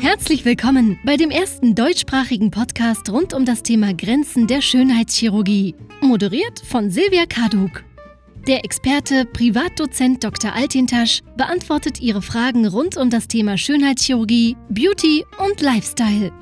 Herzlich willkommen bei dem ersten deutschsprachigen Podcast rund um das Thema Grenzen der Schönheitschirurgie. Moderiert von Silvia Kaduk. Der Experte, Privatdozent Dr. Altintasch beantwortet Ihre Fragen rund um das Thema Schönheitschirurgie, Beauty und Lifestyle.